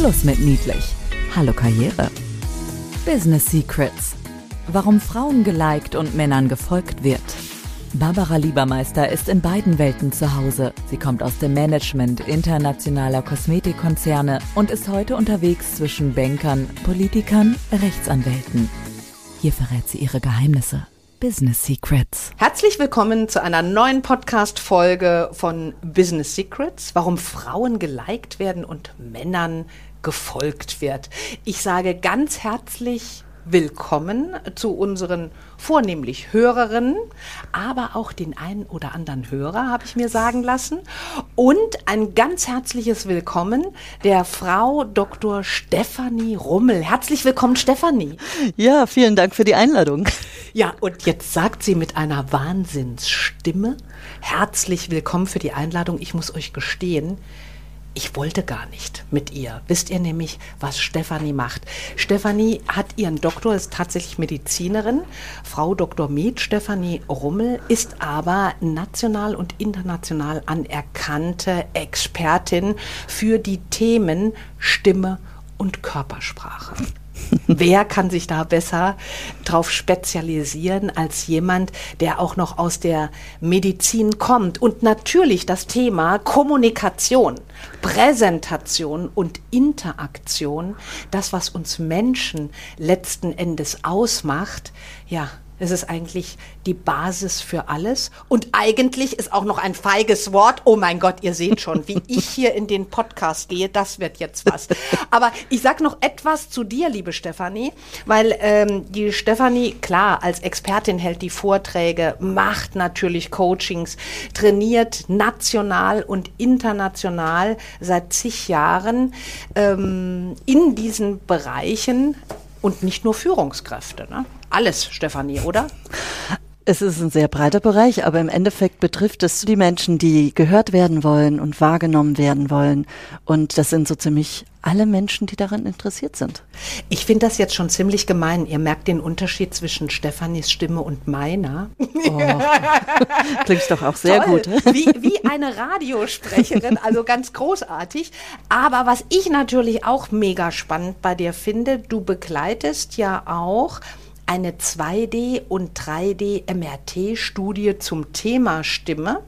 Schluss mit niedlich. Hallo Karriere. Business Secrets. Warum Frauen geliked und Männern gefolgt wird. Barbara Liebermeister ist in beiden Welten zu Hause. Sie kommt aus dem Management internationaler Kosmetikkonzerne und ist heute unterwegs zwischen Bankern, Politikern, Rechtsanwälten. Hier verrät sie ihre Geheimnisse. Business Secrets. Herzlich willkommen zu einer neuen Podcast-Folge von Business Secrets, warum Frauen geliked werden und Männern gefolgt wird. Ich sage ganz herzlich willkommen zu unseren vornehmlich Hörerinnen, aber auch den einen oder anderen Hörer, habe ich mir sagen lassen. Und ein ganz herzliches Willkommen der Frau Dr. Stefanie Rummel. Herzlich willkommen, Stefanie. Ja, vielen Dank für die Einladung. Ja, und jetzt sagt sie mit einer Wahnsinnsstimme, herzlich willkommen für die Einladung. Ich muss euch gestehen, ich wollte gar nicht mit ihr. Wisst ihr nämlich, was Stefanie macht? Stefanie hat ihren Doktor, ist tatsächlich Medizinerin. Frau Dr. Med, Stefanie Rummel, ist aber national und international anerkannte Expertin für die Themen Stimme und Körpersprache. Wer kann sich da besser drauf spezialisieren als jemand, der auch noch aus der Medizin kommt? Und natürlich das Thema Kommunikation, Präsentation und Interaktion, das, was uns Menschen letzten Endes ausmacht, ja, es ist eigentlich die Basis für alles. Und eigentlich ist auch noch ein feiges Wort. Oh mein Gott, ihr seht schon, wie ich hier in den Podcast gehe. Das wird jetzt was. Aber ich sag noch etwas zu dir, liebe Stefanie, weil ähm, die Stefanie, klar, als Expertin hält die Vorträge, macht natürlich Coachings, trainiert national und international seit zig Jahren ähm, in diesen Bereichen und nicht nur Führungskräfte. Ne? Alles, Stefanie, oder? Es ist ein sehr breiter Bereich, aber im Endeffekt betrifft es die Menschen, die gehört werden wollen und wahrgenommen werden wollen. Und das sind so ziemlich alle Menschen, die daran interessiert sind. Ich finde das jetzt schon ziemlich gemein. Ihr merkt den Unterschied zwischen Stefanis Stimme und meiner. Oh, klingt doch auch sehr Toll. gut. Wie, wie eine Radiosprecherin, also ganz großartig. Aber was ich natürlich auch mega spannend bei dir finde, du begleitest ja auch eine 2D- und 3D-MRT-Studie zum Thema Stimme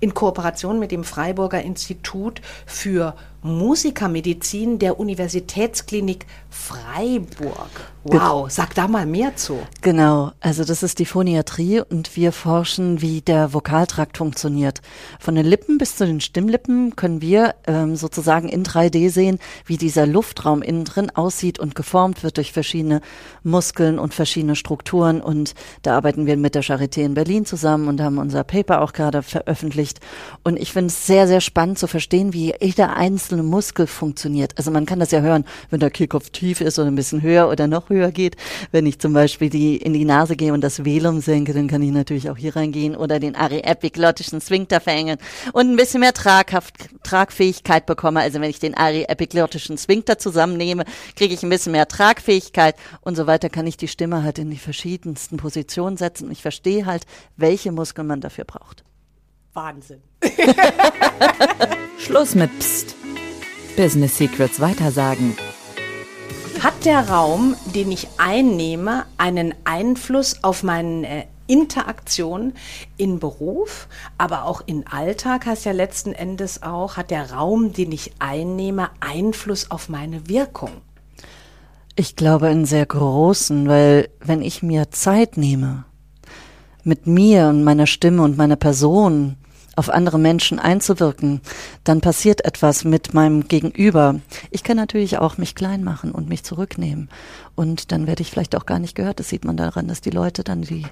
in Kooperation mit dem Freiburger Institut für Musikermedizin der Universitätsklinik Freiburg. Wow, sag da mal mehr zu. Genau, also das ist die Phoniatrie und wir forschen, wie der Vokaltrakt funktioniert. Von den Lippen bis zu den Stimmlippen können wir ähm, sozusagen in 3D sehen, wie dieser Luftraum innen drin aussieht und geformt wird durch verschiedene Muskeln und verschiedene Strukturen. Und da arbeiten wir mit der Charité in Berlin zusammen und haben unser Paper auch gerade veröffentlicht. Und ich finde es sehr, sehr spannend zu verstehen, wie jeder einzelne einzelne Muskel funktioniert. Also man kann das ja hören, wenn der Kehlkopf tief ist oder ein bisschen höher oder noch höher geht. Wenn ich zum Beispiel die, in die Nase gehe und das Velum senke, dann kann ich natürlich auch hier reingehen oder den ariepiglottischen Sphinkter verengen und ein bisschen mehr Traghaft, Tragfähigkeit bekomme. Also wenn ich den ariepiglottischen Sphinkter zusammennehme, kriege ich ein bisschen mehr Tragfähigkeit und so weiter kann ich die Stimme halt in die verschiedensten Positionen setzen. Und ich verstehe halt, welche Muskeln man dafür braucht. Wahnsinn. Schluss mit Psst. Business Secrets weitersagen. Hat der Raum, den ich einnehme, einen Einfluss auf meine äh, Interaktion in Beruf, aber auch in Alltag heißt ja letzten Endes auch, hat der Raum, den ich einnehme, Einfluss auf meine Wirkung? Ich glaube einen sehr großen, weil wenn ich mir Zeit nehme, mit mir und meiner Stimme und meiner Person auf andere Menschen einzuwirken, dann passiert etwas mit meinem Gegenüber. Ich kann natürlich auch mich klein machen und mich zurücknehmen. Und dann werde ich vielleicht auch gar nicht gehört. Das sieht man daran, dass die Leute dann die,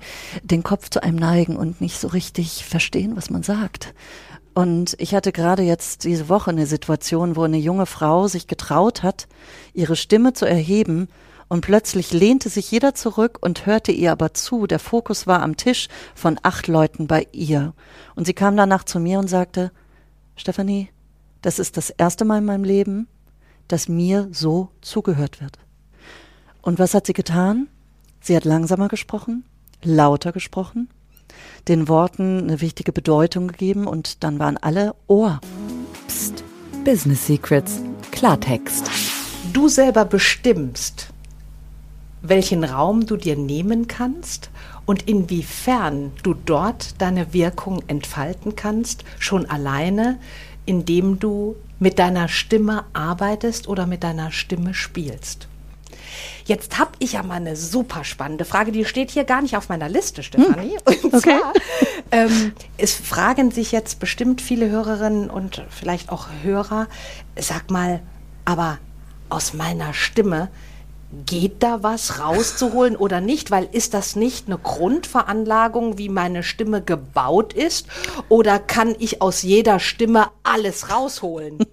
den Kopf zu einem neigen und nicht so richtig verstehen, was man sagt. Und ich hatte gerade jetzt diese Woche eine Situation, wo eine junge Frau sich getraut hat, ihre Stimme zu erheben und plötzlich lehnte sich jeder zurück und hörte ihr aber zu. Der Fokus war am Tisch von acht Leuten bei ihr. Und sie kam danach zu mir und sagte, Stefanie, das ist das erste Mal in meinem Leben, dass mir so zugehört wird. Und was hat sie getan? Sie hat langsamer gesprochen, lauter gesprochen, den Worten eine wichtige Bedeutung gegeben und dann waren alle Ohr. Psst. Business Secrets. Klartext. du selber bestimmst, welchen Raum du dir nehmen kannst und inwiefern du dort deine Wirkung entfalten kannst, schon alleine, indem du mit deiner Stimme arbeitest oder mit deiner Stimme spielst. Jetzt habe ich ja mal eine super spannende Frage, die steht hier gar nicht auf meiner Liste, Stefanie. Hm. Und okay. zwar, ähm, es fragen sich jetzt bestimmt viele Hörerinnen und vielleicht auch Hörer, sag mal, aber aus meiner Stimme, geht da was rauszuholen oder nicht? Weil ist das nicht eine Grundveranlagung, wie meine Stimme gebaut ist? Oder kann ich aus jeder Stimme alles rausholen?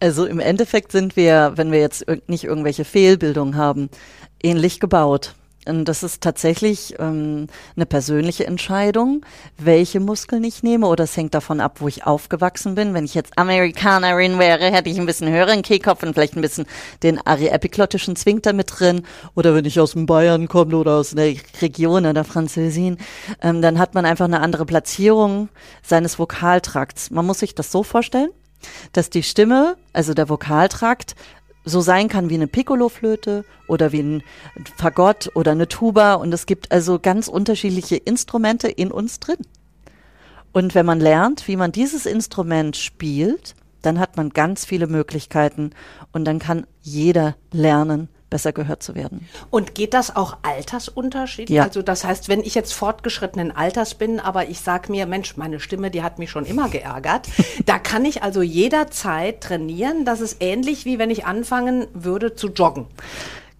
Also im Endeffekt sind wir, wenn wir jetzt nicht irgendwelche Fehlbildungen haben, ähnlich gebaut. Und das ist tatsächlich ähm, eine persönliche Entscheidung, welche Muskeln ich nehme, oder es hängt davon ab, wo ich aufgewachsen bin. Wenn ich jetzt Amerikanerin wäre, hätte ich ein bisschen höheren Kehlkopf und vielleicht ein bisschen den ariepiglottischen Zwinkter mit drin. Oder wenn ich aus dem Bayern komme oder aus der Region der Französin, ähm, dann hat man einfach eine andere Platzierung seines Vokaltrakts. Man muss sich das so vorstellen, dass die Stimme, also der Vokaltrakt, so sein kann wie eine Piccolo-Flöte oder wie ein Fagott oder eine Tuba. Und es gibt also ganz unterschiedliche Instrumente in uns drin. Und wenn man lernt, wie man dieses Instrument spielt, dann hat man ganz viele Möglichkeiten und dann kann jeder lernen, besser gehört zu werden. Und geht das auch altersunterschiedlich? Ja. Also das heißt, wenn ich jetzt fortgeschrittenen Alters bin, aber ich sage mir, Mensch, meine Stimme, die hat mich schon immer geärgert, da kann ich also jederzeit trainieren. Das ist ähnlich wie wenn ich anfangen würde zu joggen.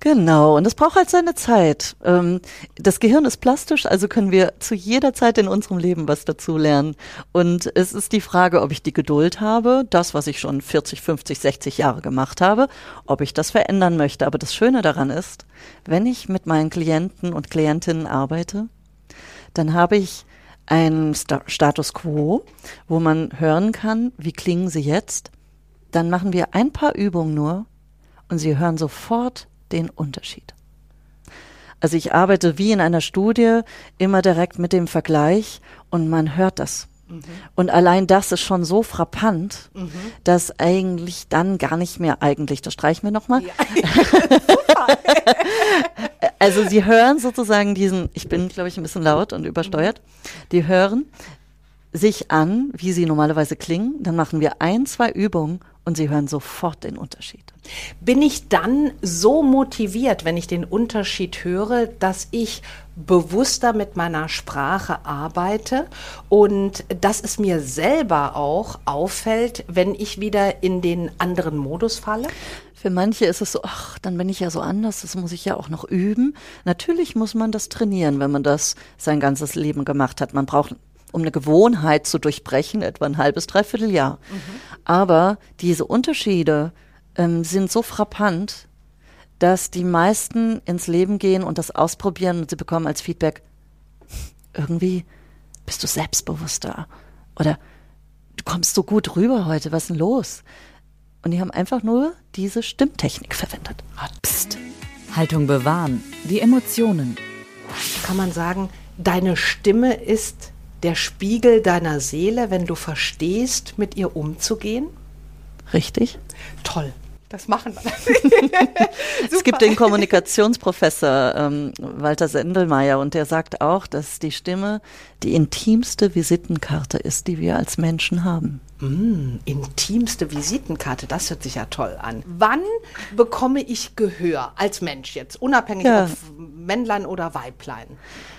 Genau, und es braucht halt seine Zeit. Ähm, das Gehirn ist plastisch, also können wir zu jeder Zeit in unserem Leben was dazu lernen. Und es ist die Frage, ob ich die Geduld habe, das, was ich schon 40, 50, 60 Jahre gemacht habe, ob ich das verändern möchte. Aber das Schöne daran ist, wenn ich mit meinen Klienten und Klientinnen arbeite, dann habe ich einen Status quo, wo man hören kann, wie klingen sie jetzt. Dann machen wir ein paar Übungen nur und sie hören sofort den Unterschied. Also ich arbeite wie in einer Studie immer direkt mit dem Vergleich und man hört das. Mhm. Und allein das ist schon so frappant, mhm. dass eigentlich dann gar nicht mehr eigentlich, das streichen wir nochmal. Ja. also sie hören sozusagen diesen, ich bin glaube ich ein bisschen laut und übersteuert, die hören sich an, wie sie normalerweise klingen, dann machen wir ein, zwei Übungen und sie hören sofort den Unterschied. Bin ich dann so motiviert, wenn ich den Unterschied höre, dass ich bewusster mit meiner Sprache arbeite und dass es mir selber auch auffällt, wenn ich wieder in den anderen Modus falle? Für manche ist es so, ach, dann bin ich ja so anders, das muss ich ja auch noch üben. Natürlich muss man das trainieren, wenn man das sein ganzes Leben gemacht hat. Man braucht um eine Gewohnheit zu durchbrechen, etwa ein halbes, dreiviertel Jahr. Mhm. Aber diese Unterschiede ähm, sind so frappant, dass die meisten ins Leben gehen und das ausprobieren und sie bekommen als Feedback, irgendwie bist du selbstbewusster oder du kommst so gut rüber heute, was ist denn los? Und die haben einfach nur diese Stimmtechnik verwendet. Psst. Haltung bewahren, die Emotionen. Kann man sagen, deine Stimme ist der Spiegel deiner Seele, wenn du verstehst, mit ihr umzugehen? Richtig. Toll. Das machen wir. es gibt den Kommunikationsprofessor ähm, Walter Sendelmeier und der sagt auch, dass die Stimme die intimste Visitenkarte ist, die wir als Menschen haben. Mm, intimste Visitenkarte, das hört sich ja toll an. Wann bekomme ich Gehör als Mensch jetzt, unabhängig ja. ob Männlein oder Weiblein?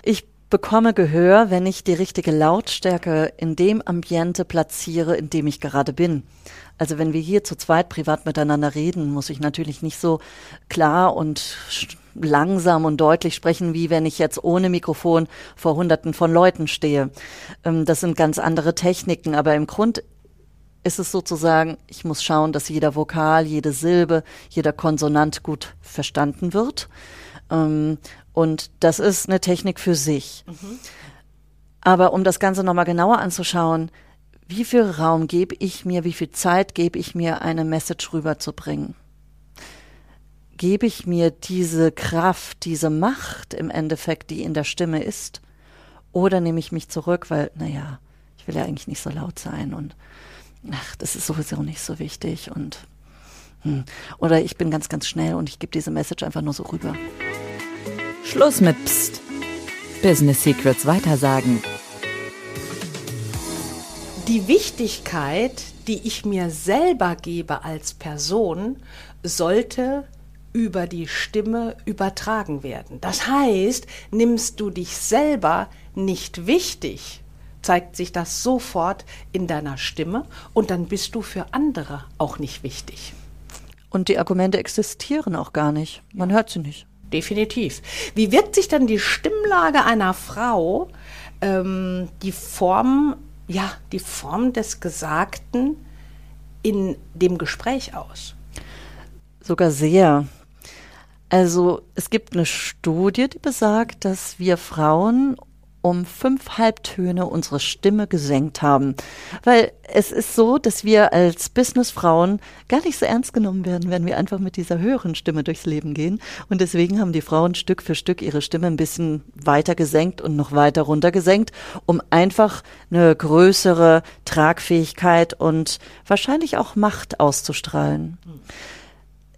Ich bekomme Gehör, wenn ich die richtige Lautstärke in dem Ambiente platziere, in dem ich gerade bin. Also wenn wir hier zu zweit privat miteinander reden, muss ich natürlich nicht so klar und langsam und deutlich sprechen, wie wenn ich jetzt ohne Mikrofon vor Hunderten von Leuten stehe. Ähm, das sind ganz andere Techniken, aber im Grund ist es sozusagen, ich muss schauen, dass jeder Vokal, jede Silbe, jeder Konsonant gut verstanden wird. Ähm, und das ist eine Technik für sich. Mhm. Aber um das Ganze nochmal genauer anzuschauen, wie viel Raum gebe ich mir, wie viel Zeit gebe ich mir, eine Message rüberzubringen? Gebe ich mir diese Kraft, diese Macht im Endeffekt, die in der Stimme ist? Oder nehme ich mich zurück, weil, naja, ich will ja eigentlich nicht so laut sein und ach, das ist sowieso nicht so wichtig und hm. Oder ich bin ganz, ganz schnell und ich gebe diese Message einfach nur so rüber. Schluss mit Psst. Business Secrets weitersagen. Die Wichtigkeit, die ich mir selber gebe als Person, sollte über die Stimme übertragen werden. Das heißt, nimmst du dich selber nicht wichtig, zeigt sich das sofort in deiner Stimme und dann bist du für andere auch nicht wichtig. Und die Argumente existieren auch gar nicht. Man hört sie nicht. Definitiv. Wie wirkt sich dann die Stimmlage einer Frau, ähm, die Form, ja, die Form des Gesagten in dem Gespräch aus? Sogar sehr. Also es gibt eine Studie, die besagt, dass wir Frauen um fünf Halbtöne unsere Stimme gesenkt haben. Weil es ist so, dass wir als Businessfrauen gar nicht so ernst genommen werden, wenn wir einfach mit dieser höheren Stimme durchs Leben gehen. Und deswegen haben die Frauen Stück für Stück ihre Stimme ein bisschen weiter gesenkt und noch weiter runter gesenkt, um einfach eine größere Tragfähigkeit und wahrscheinlich auch Macht auszustrahlen.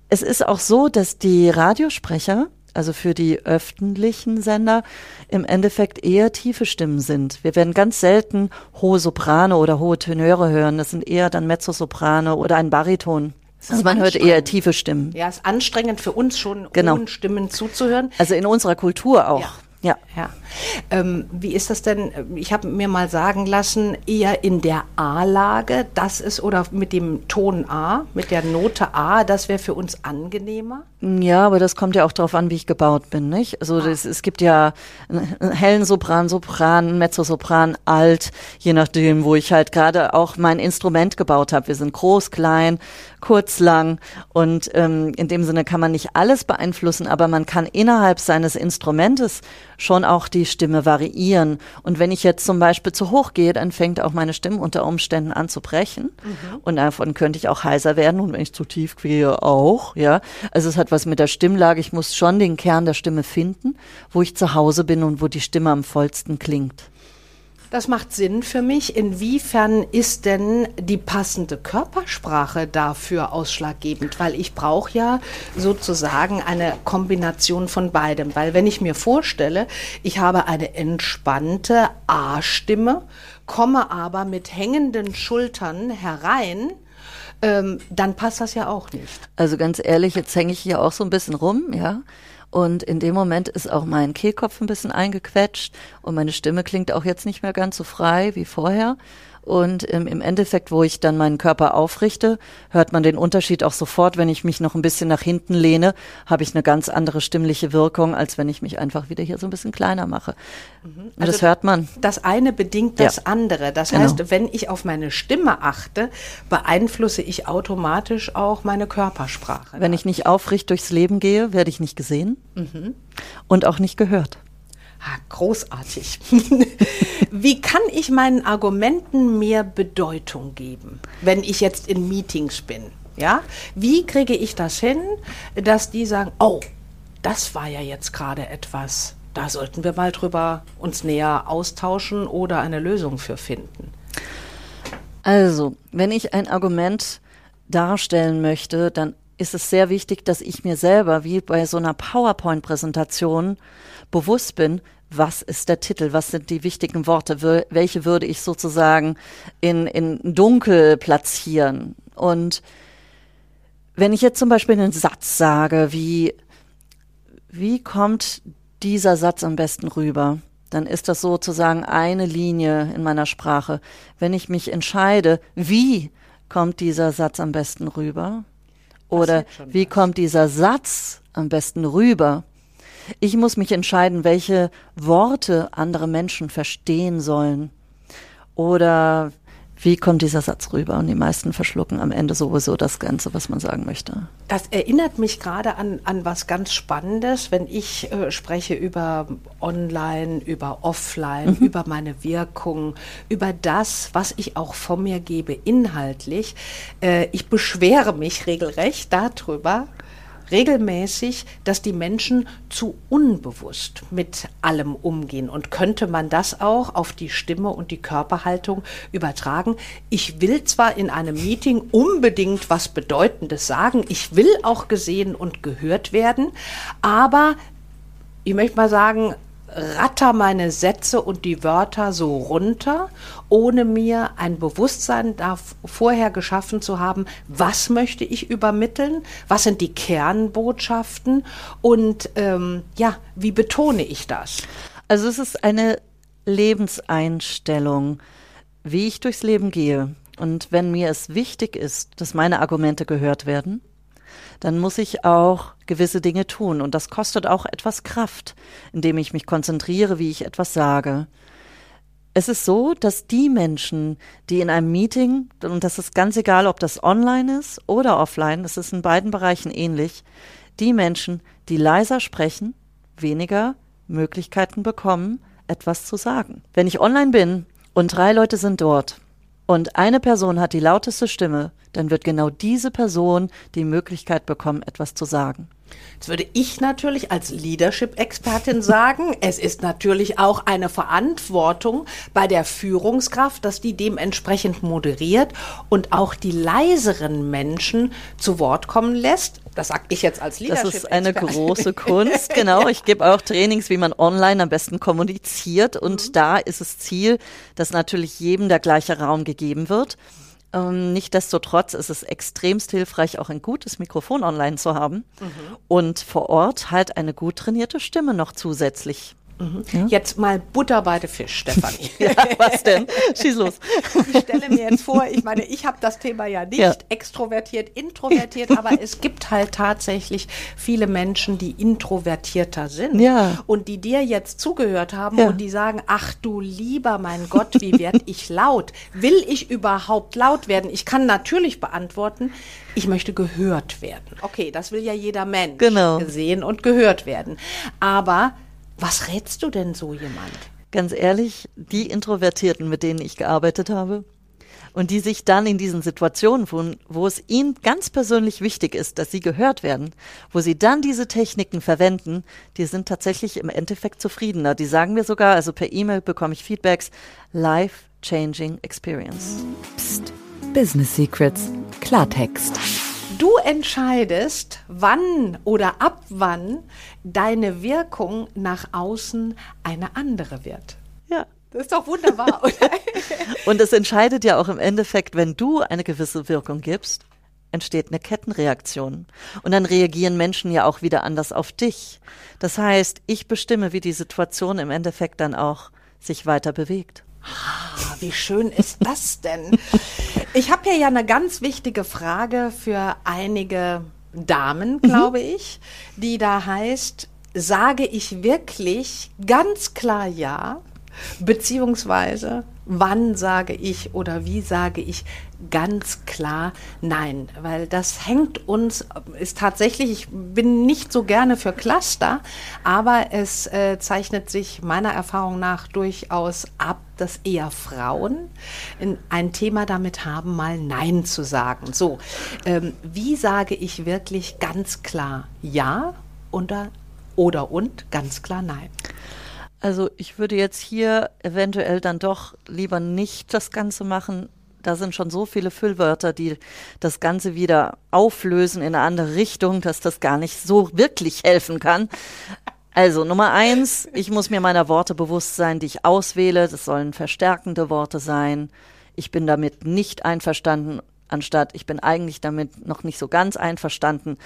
Es ist auch so, dass die Radiosprecher also für die öffentlichen Sender, im Endeffekt eher tiefe Stimmen sind. Wir werden ganz selten hohe Soprane oder hohe Tenöre hören. Das sind eher dann Mezzosoprane oder ein Bariton. Also man hört eher tiefe Stimmen. Ja, ist anstrengend für uns schon, genau. hohen Stimmen zuzuhören. Also in unserer Kultur auch. Ja. Ja. ja. Ähm, wie ist das denn? Ich habe mir mal sagen lassen, eher in der A-Lage, das ist, oder mit dem Ton A, mit der Note A, das wäre für uns angenehmer? Ja, aber das kommt ja auch darauf an, wie ich gebaut bin, nicht? Also ah. das, es gibt ja einen hellen Sopran, Sopran, Mezzosopran, Alt, je nachdem, wo ich halt gerade auch mein Instrument gebaut habe. Wir sind groß, klein, kurz, lang und ähm, in dem Sinne kann man nicht alles beeinflussen, aber man kann innerhalb seines Instrumentes schon auch die Stimme variieren. Und wenn ich jetzt zum Beispiel zu hoch gehe, dann fängt auch meine Stimme unter Umständen an zu brechen. Mhm. Und davon könnte ich auch heiser werden. Und wenn ich zu tief gehe, auch, ja. Also es hat was mit der Stimmlage. Ich muss schon den Kern der Stimme finden, wo ich zu Hause bin und wo die Stimme am vollsten klingt. Das macht Sinn für mich. Inwiefern ist denn die passende Körpersprache dafür ausschlaggebend? Weil ich brauche ja sozusagen eine Kombination von beidem. Weil wenn ich mir vorstelle, ich habe eine entspannte A-Stimme, komme aber mit hängenden Schultern herein, ähm, dann passt das ja auch nicht. Also ganz ehrlich, jetzt hänge ich hier auch so ein bisschen rum, ja. Und in dem Moment ist auch mein Kehlkopf ein bisschen eingequetscht und meine Stimme klingt auch jetzt nicht mehr ganz so frei wie vorher. Und im Endeffekt, wo ich dann meinen Körper aufrichte, hört man den Unterschied auch sofort. Wenn ich mich noch ein bisschen nach hinten lehne, habe ich eine ganz andere stimmliche Wirkung, als wenn ich mich einfach wieder hier so ein bisschen kleiner mache. Mhm. Also das hört man. Das eine bedingt das ja. andere. Das genau. heißt, wenn ich auf meine Stimme achte, beeinflusse ich automatisch auch meine Körpersprache. Wenn ich nicht aufricht durchs Leben gehe, werde ich nicht gesehen mhm. und auch nicht gehört. Ah, großartig. Wie kann ich meinen Argumenten mehr Bedeutung geben, wenn ich jetzt in Meetings bin? Ja? Wie kriege ich das hin, dass die sagen, oh, das war ja jetzt gerade etwas, da sollten wir mal drüber uns näher austauschen oder eine Lösung für finden? Also, wenn ich ein Argument darstellen möchte, dann ist es sehr wichtig, dass ich mir selber, wie bei so einer PowerPoint-Präsentation, bewusst bin, was ist der Titel, was sind die wichtigen Worte, welche würde ich sozusagen in, in dunkel platzieren. Und wenn ich jetzt zum Beispiel einen Satz sage, wie, wie kommt dieser Satz am besten rüber? Dann ist das sozusagen eine Linie in meiner Sprache. Wenn ich mich entscheide, wie kommt dieser Satz am besten rüber? Oder wie kommt dieser Satz am besten rüber? Ich muss mich entscheiden, welche Worte andere Menschen verstehen sollen. Oder wie kommt dieser Satz rüber? Und die meisten verschlucken am Ende sowieso das Ganze, was man sagen möchte. Das erinnert mich gerade an, an was ganz Spannendes, wenn ich äh, spreche über Online, über Offline, mhm. über meine Wirkung, über das, was ich auch von mir gebe, inhaltlich. Äh, ich beschwere mich regelrecht darüber, regelmäßig, dass die Menschen zu unbewusst mit allem umgehen. Und könnte man das auch auf die Stimme und die Körperhaltung übertragen? Ich will zwar in einem Meeting unbedingt was Bedeutendes sagen, ich will auch gesehen und gehört werden, aber ich möchte mal sagen, ratter meine Sätze und die Wörter so runter, ohne mir ein Bewusstsein da vorher geschaffen zu haben, was möchte ich übermitteln, was sind die Kernbotschaften und ähm, ja, wie betone ich das? Also es ist eine Lebenseinstellung, wie ich durchs Leben gehe. Und wenn mir es wichtig ist, dass meine Argumente gehört werden, dann muss ich auch gewisse Dinge tun. Und das kostet auch etwas Kraft, indem ich mich konzentriere, wie ich etwas sage. Es ist so, dass die Menschen, die in einem Meeting, und das ist ganz egal, ob das online ist oder offline, es ist in beiden Bereichen ähnlich, die Menschen, die leiser sprechen, weniger Möglichkeiten bekommen, etwas zu sagen. Wenn ich online bin und drei Leute sind dort und eine Person hat die lauteste Stimme, dann wird genau diese Person die Möglichkeit bekommen, etwas zu sagen. Jetzt würde ich natürlich als Leadership-Expertin sagen, es ist natürlich auch eine Verantwortung bei der Führungskraft, dass die dementsprechend moderiert und auch die leiseren Menschen zu Wort kommen lässt. Das sage ich jetzt als Leadership. Das ist eine große Kunst, genau. Ich gebe auch Trainings, wie man online am besten kommuniziert. Und mhm. da ist es Ziel, dass natürlich jedem der gleiche Raum gegeben wird. Ähm, Nichtsdestotrotz ist es extremst hilfreich, auch ein gutes Mikrofon online zu haben mhm. und vor Ort halt eine gut trainierte Stimme noch zusätzlich. Mhm. Ja? Jetzt mal Butter bei der Fisch, Stefanie. ja, was denn? Schieß los. Ich stelle mir jetzt vor, ich meine, ich habe das Thema ja nicht ja. extrovertiert, introvertiert, aber es gibt halt tatsächlich viele Menschen, die introvertierter sind ja. und die dir jetzt zugehört haben und die sagen, ach du lieber mein Gott, wie werde ich laut? Will ich überhaupt laut werden? Ich kann natürlich beantworten, ich möchte gehört werden. Okay, das will ja jeder Mensch genau. sehen und gehört werden. Aber was rätst du denn so jemand? Ganz ehrlich, die Introvertierten, mit denen ich gearbeitet habe, und die sich dann in diesen Situationen, wo, wo es ihnen ganz persönlich wichtig ist, dass sie gehört werden, wo sie dann diese Techniken verwenden, die sind tatsächlich im Endeffekt zufriedener. Die sagen mir sogar, also per E-Mail bekomme ich Feedbacks, life-changing experience. Psst. Business Secrets. Klartext. Du entscheidest, wann oder ab wann deine Wirkung nach außen eine andere wird. Ja. Das ist doch wunderbar, oder? Und es entscheidet ja auch im Endeffekt, wenn du eine gewisse Wirkung gibst, entsteht eine Kettenreaktion. Und dann reagieren Menschen ja auch wieder anders auf dich. Das heißt, ich bestimme, wie die Situation im Endeffekt dann auch sich weiter bewegt. Ah, wie schön ist das denn? Ich habe hier ja eine ganz wichtige Frage für einige Damen, mhm. glaube mhm. ich, die da heißt, sage ich wirklich ganz klar ja, beziehungsweise wann sage ich oder wie sage ich ganz klar nein, weil das hängt uns, ist tatsächlich, ich bin nicht so gerne für Cluster, aber es äh, zeichnet sich meiner Erfahrung nach durchaus ab, dass eher Frauen ein Thema damit haben, mal Nein zu sagen. So, ähm, wie sage ich wirklich ganz klar Ja oder, oder und ganz klar Nein? Also ich würde jetzt hier eventuell dann doch lieber nicht das Ganze machen. Da sind schon so viele Füllwörter, die das Ganze wieder auflösen in eine andere Richtung, dass das gar nicht so wirklich helfen kann. Also Nummer eins, ich muss mir meiner Worte bewusst sein, die ich auswähle. Das sollen verstärkende Worte sein. Ich bin damit nicht einverstanden, anstatt ich bin eigentlich damit noch nicht so ganz einverstanden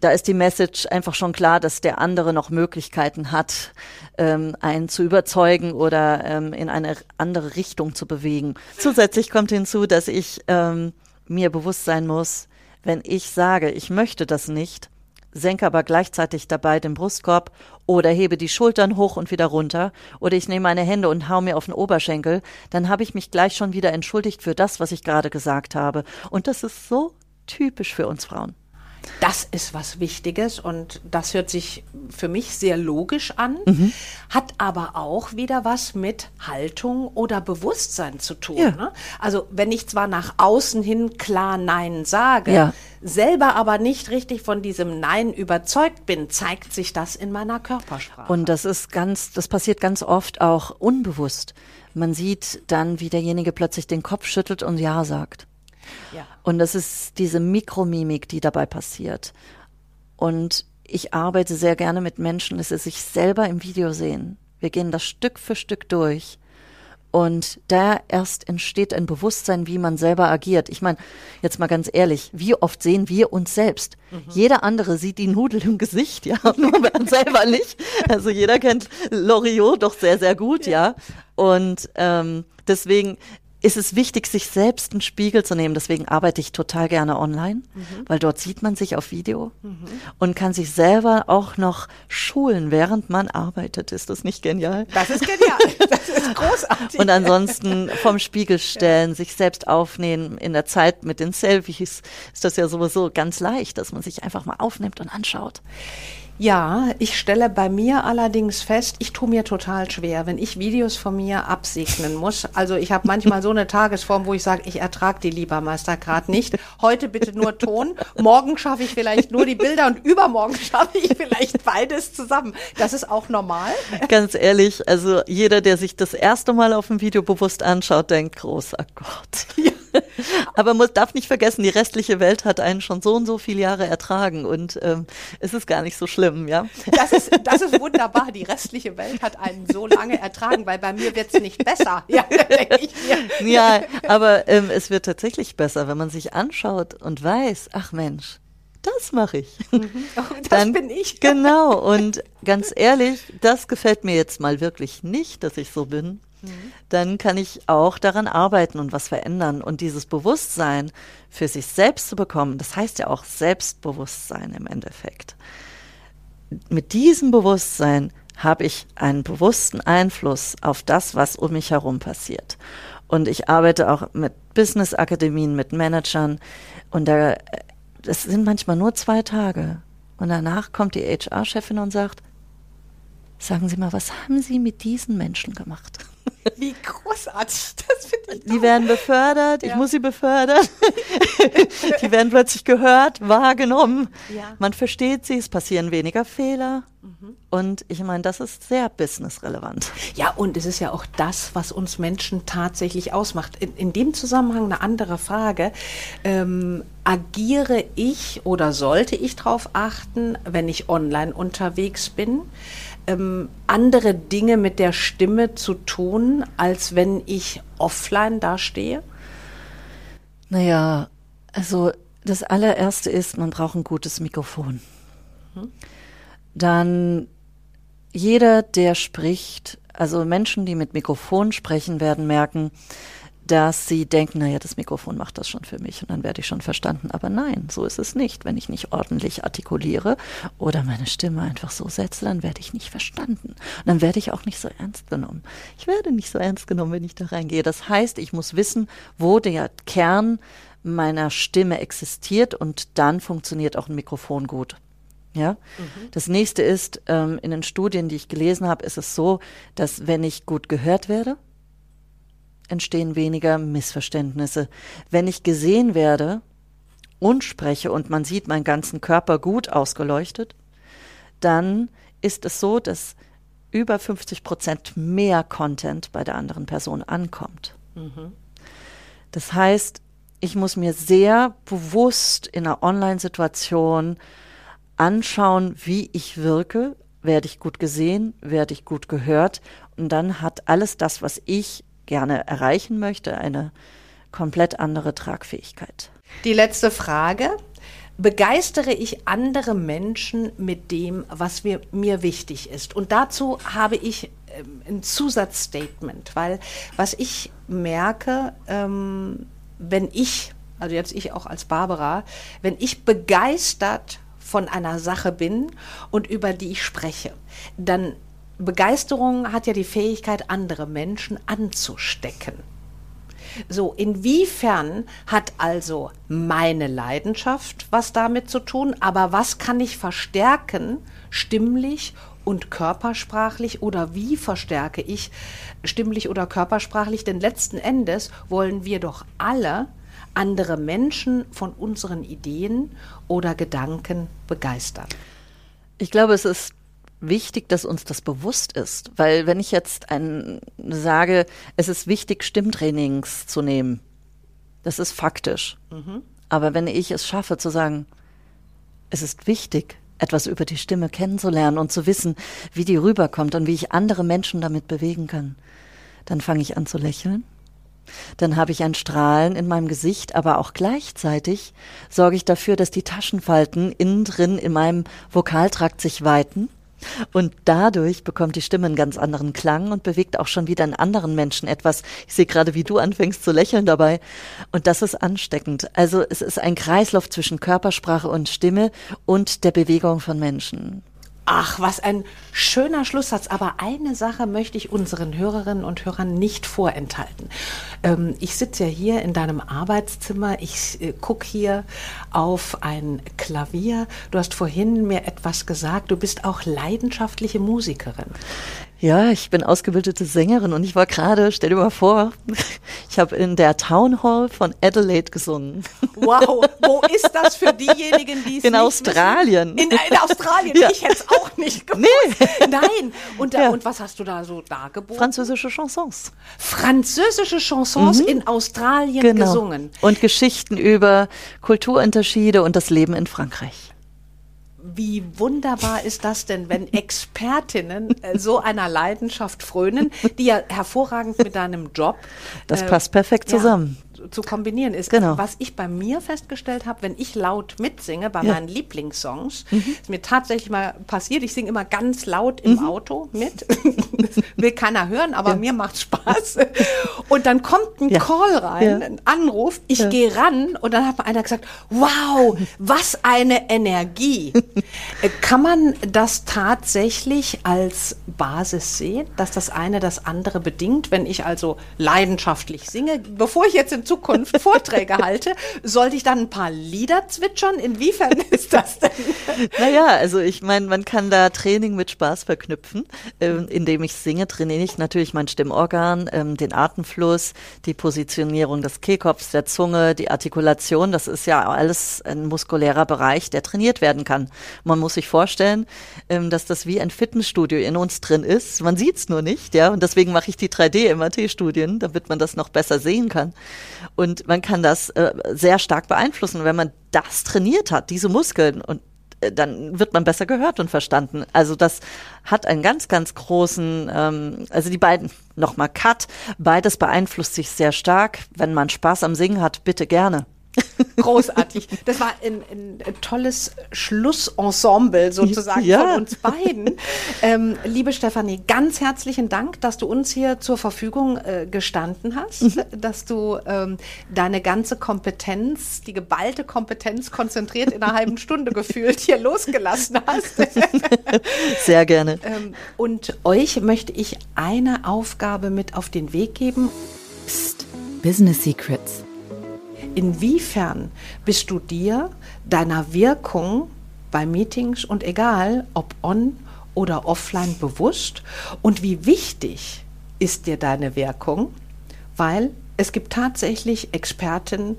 da ist die Message einfach schon klar, dass der andere noch Möglichkeiten hat, ähm, einen zu überzeugen oder ähm, in eine andere Richtung zu bewegen. Zusätzlich kommt hinzu, dass ich ähm, mir bewusst sein muss, wenn ich sage, ich möchte das nicht, senke aber gleichzeitig dabei den Brustkorb oder hebe die Schultern hoch und wieder runter oder ich nehme meine Hände und hau mir auf den Oberschenkel, dann habe ich mich gleich schon wieder entschuldigt für das, was ich gerade gesagt habe. Und das ist so typisch für uns Frauen. Das ist was Wichtiges und das hört sich für mich sehr logisch an, mhm. hat aber auch wieder was mit Haltung oder Bewusstsein zu tun. Ja. Ne? Also wenn ich zwar nach außen hin klar Nein sage, ja. selber aber nicht richtig von diesem Nein überzeugt bin, zeigt sich das in meiner Körpersprache. Und das ist ganz, das passiert ganz oft auch unbewusst. Man sieht dann, wie derjenige plötzlich den Kopf schüttelt und Ja sagt. Ja. Und das ist diese Mikromimik, die dabei passiert. Und ich arbeite sehr gerne mit Menschen, dass sie sich selber im Video sehen. Wir gehen das Stück für Stück durch. Und da erst entsteht ein Bewusstsein, wie man selber agiert. Ich meine, jetzt mal ganz ehrlich, wie oft sehen wir uns selbst? Mhm. Jeder andere sieht die Nudel im Gesicht, ja, nur man selber nicht. Also jeder kennt Loriot doch sehr, sehr gut, ja. ja. Und ähm, deswegen ist es wichtig, sich selbst einen Spiegel zu nehmen. Deswegen arbeite ich total gerne online, mhm. weil dort sieht man sich auf Video mhm. und kann sich selber auch noch schulen, während man arbeitet. Ist das nicht genial? Das ist genial. Das ist großartig. und ansonsten vom Spiegel stellen, ja. sich selbst aufnehmen. In der Zeit mit den Selfies ist das ja sowieso ganz leicht, dass man sich einfach mal aufnimmt und anschaut. Ja, ich stelle bei mir allerdings fest, ich tue mir total schwer, wenn ich Videos von mir absegnen muss. Also ich habe manchmal so eine Tagesform, wo ich sage, ich ertrage die Liebermeister gerade nicht. Heute bitte nur Ton, morgen schaffe ich vielleicht nur die Bilder und übermorgen schaffe ich vielleicht beides zusammen. Das ist auch normal. Ganz ehrlich, also jeder, der sich das erste Mal auf dem Video bewusst anschaut, denkt, großer Gott. Ja. Aber man darf nicht vergessen, die restliche Welt hat einen schon so und so viele Jahre ertragen und ähm, es ist gar nicht so schlimm, ja. Das ist, das ist wunderbar. Die restliche Welt hat einen so lange ertragen, weil bei mir wird es nicht besser. Ja, ja aber ähm, es wird tatsächlich besser, wenn man sich anschaut und weiß, ach Mensch, das mache ich. Mhm. Oh, das Dann, bin ich. Genau. Und ganz ehrlich, das gefällt mir jetzt mal wirklich nicht, dass ich so bin. Mhm. dann kann ich auch daran arbeiten und was verändern. Und dieses Bewusstsein für sich selbst zu bekommen, das heißt ja auch Selbstbewusstsein im Endeffekt. Mit diesem Bewusstsein habe ich einen bewussten Einfluss auf das, was um mich herum passiert. Und ich arbeite auch mit Business-Akademien, mit Managern. Und da, das sind manchmal nur zwei Tage. Und danach kommt die HR-Chefin und sagt, sagen Sie mal, was haben Sie mit diesen Menschen gemacht? Wie großartig, das finde ich. Die werden befördert, ja. ich muss sie befördern. die werden plötzlich gehört, wahrgenommen. Ja. Man versteht sie, es passieren weniger Fehler. Mhm. Und ich meine, das ist sehr businessrelevant. Ja, und es ist ja auch das, was uns Menschen tatsächlich ausmacht. In, in dem Zusammenhang eine andere Frage. Ähm, agiere ich oder sollte ich darauf achten, wenn ich online unterwegs bin? Ähm, andere Dinge mit der Stimme zu tun, als wenn ich offline dastehe? Naja, also das allererste ist, man braucht ein gutes Mikrofon. Hm. Dann jeder, der spricht, also Menschen, die mit Mikrofon sprechen, werden merken, dass sie denken, naja, das Mikrofon macht das schon für mich und dann werde ich schon verstanden. Aber nein, so ist es nicht. Wenn ich nicht ordentlich artikuliere oder meine Stimme einfach so setze, dann werde ich nicht verstanden. Und dann werde ich auch nicht so ernst genommen. Ich werde nicht so ernst genommen, wenn ich da reingehe. Das heißt, ich muss wissen, wo der Kern meiner Stimme existiert und dann funktioniert auch ein Mikrofon gut. Ja. Mhm. Das nächste ist, ähm, in den Studien, die ich gelesen habe, ist es so, dass wenn ich gut gehört werde, entstehen weniger Missverständnisse. Wenn ich gesehen werde und spreche und man sieht meinen ganzen Körper gut ausgeleuchtet, dann ist es so, dass über 50 Prozent mehr Content bei der anderen Person ankommt. Mhm. Das heißt, ich muss mir sehr bewusst in einer Online-Situation anschauen, wie ich wirke, werde ich gut gesehen, werde ich gut gehört und dann hat alles das, was ich gerne erreichen möchte, eine komplett andere Tragfähigkeit. Die letzte Frage. Begeistere ich andere Menschen mit dem, was mir, mir wichtig ist? Und dazu habe ich ähm, ein Zusatzstatement, weil was ich merke, ähm, wenn ich, also jetzt ich auch als Barbara, wenn ich begeistert von einer Sache bin und über die ich spreche, dann Begeisterung hat ja die Fähigkeit, andere Menschen anzustecken. So, inwiefern hat also meine Leidenschaft was damit zu tun, aber was kann ich verstärken, stimmlich und körpersprachlich oder wie verstärke ich stimmlich oder körpersprachlich? Denn letzten Endes wollen wir doch alle andere Menschen von unseren Ideen oder Gedanken begeistern. Ich glaube, es ist wichtig, dass uns das bewusst ist, weil wenn ich jetzt ein, sage, es ist wichtig, Stimmtrainings zu nehmen, das ist faktisch. Mhm. Aber wenn ich es schaffe zu sagen, es ist wichtig, etwas über die Stimme kennenzulernen und zu wissen, wie die rüberkommt und wie ich andere Menschen damit bewegen kann, dann fange ich an zu lächeln. Dann habe ich ein Strahlen in meinem Gesicht, aber auch gleichzeitig sorge ich dafür, dass die Taschenfalten innen drin in meinem Vokaltrakt sich weiten und dadurch bekommt die Stimme einen ganz anderen Klang und bewegt auch schon wieder einen anderen Menschen etwas. Ich sehe gerade, wie du anfängst zu lächeln dabei. Und das ist ansteckend. Also es ist ein Kreislauf zwischen Körpersprache und Stimme und der Bewegung von Menschen. Ach, was ein schöner Schlusssatz. Aber eine Sache möchte ich unseren Hörerinnen und Hörern nicht vorenthalten. Ähm, ich sitze ja hier in deinem Arbeitszimmer. Ich äh, gucke hier auf ein Klavier. Du hast vorhin mir etwas gesagt. Du bist auch leidenschaftliche Musikerin. Ja, ich bin ausgebildete Sängerin und ich war gerade, stell dir mal vor, ich habe in der Town Hall von Adelaide gesungen. Wow, wo ist das für diejenigen, die es In Australien. In, in, Australien, ja. ich hätte es auch nicht gewusst. Nee. Nein, und, da, ja. und was hast du da so dargeboten? Französische Chansons. Französische Chansons mhm. in Australien genau. gesungen. Und Geschichten über Kulturunterschiede und das Leben in Frankreich wie wunderbar ist das denn, wenn Expertinnen äh, so einer Leidenschaft frönen, die ja hervorragend mit deinem Job. Das äh, passt perfekt zusammen zu kombinieren ist. Genau. Was ich bei mir festgestellt habe, wenn ich laut mitsinge bei ja. meinen Lieblingssongs, mhm. ist mir tatsächlich mal passiert, ich singe immer ganz laut im mhm. Auto mit. will keiner hören, aber ja. mir macht Spaß. Und dann kommt ein ja. Call rein, ein Anruf, ich gehe ran und dann hat einer gesagt, wow, was eine Energie. Äh, kann man das tatsächlich als Basis sehen, dass das eine das andere bedingt, wenn ich also leidenschaftlich singe, bevor ich jetzt in Zukunft Vorträge halte, sollte ich dann ein paar Lieder zwitschern? Inwiefern ist das denn? Naja, also ich meine, man kann da Training mit Spaß verknüpfen. Ähm, indem ich singe, trainiere ich natürlich mein Stimmorgan, ähm, den Atemfluss, die Positionierung des Kehlkopfs, der Zunge, die Artikulation. Das ist ja alles ein muskulärer Bereich, der trainiert werden kann. Man muss sich vorstellen, ähm, dass das wie ein Fitnessstudio in uns drin ist. Man sieht es nur nicht, ja. Und deswegen mache ich die 3D-MRT-Studien, damit man das noch besser sehen kann. Und man kann das äh, sehr stark beeinflussen, wenn man das trainiert hat, diese Muskeln und äh, dann wird man besser gehört und verstanden. Also das hat einen ganz, ganz großen, ähm, also die beiden, nochmal Cut, beides beeinflusst sich sehr stark. Wenn man Spaß am Singen hat, bitte gerne. Großartig. Das war ein, ein tolles Schlussensemble sozusagen ja. von uns beiden. Ähm, liebe Stefanie, ganz herzlichen Dank, dass du uns hier zur Verfügung äh, gestanden hast, mhm. dass du ähm, deine ganze Kompetenz, die geballte Kompetenz konzentriert in einer halben Stunde gefühlt hier losgelassen hast. Sehr gerne. Ähm, und euch möchte ich eine Aufgabe mit auf den Weg geben. Psst, Business Secrets inwiefern bist du dir deiner Wirkung bei Meetings und egal ob on oder offline bewusst und wie wichtig ist dir deine Wirkung, weil es gibt tatsächlich Experten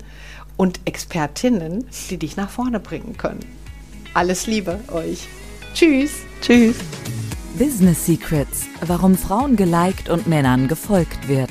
und Expertinnen, die dich nach vorne bringen können. Alles Liebe euch. Tschüss. Tschüss. Business Secrets, warum Frauen geliked und Männern gefolgt wird.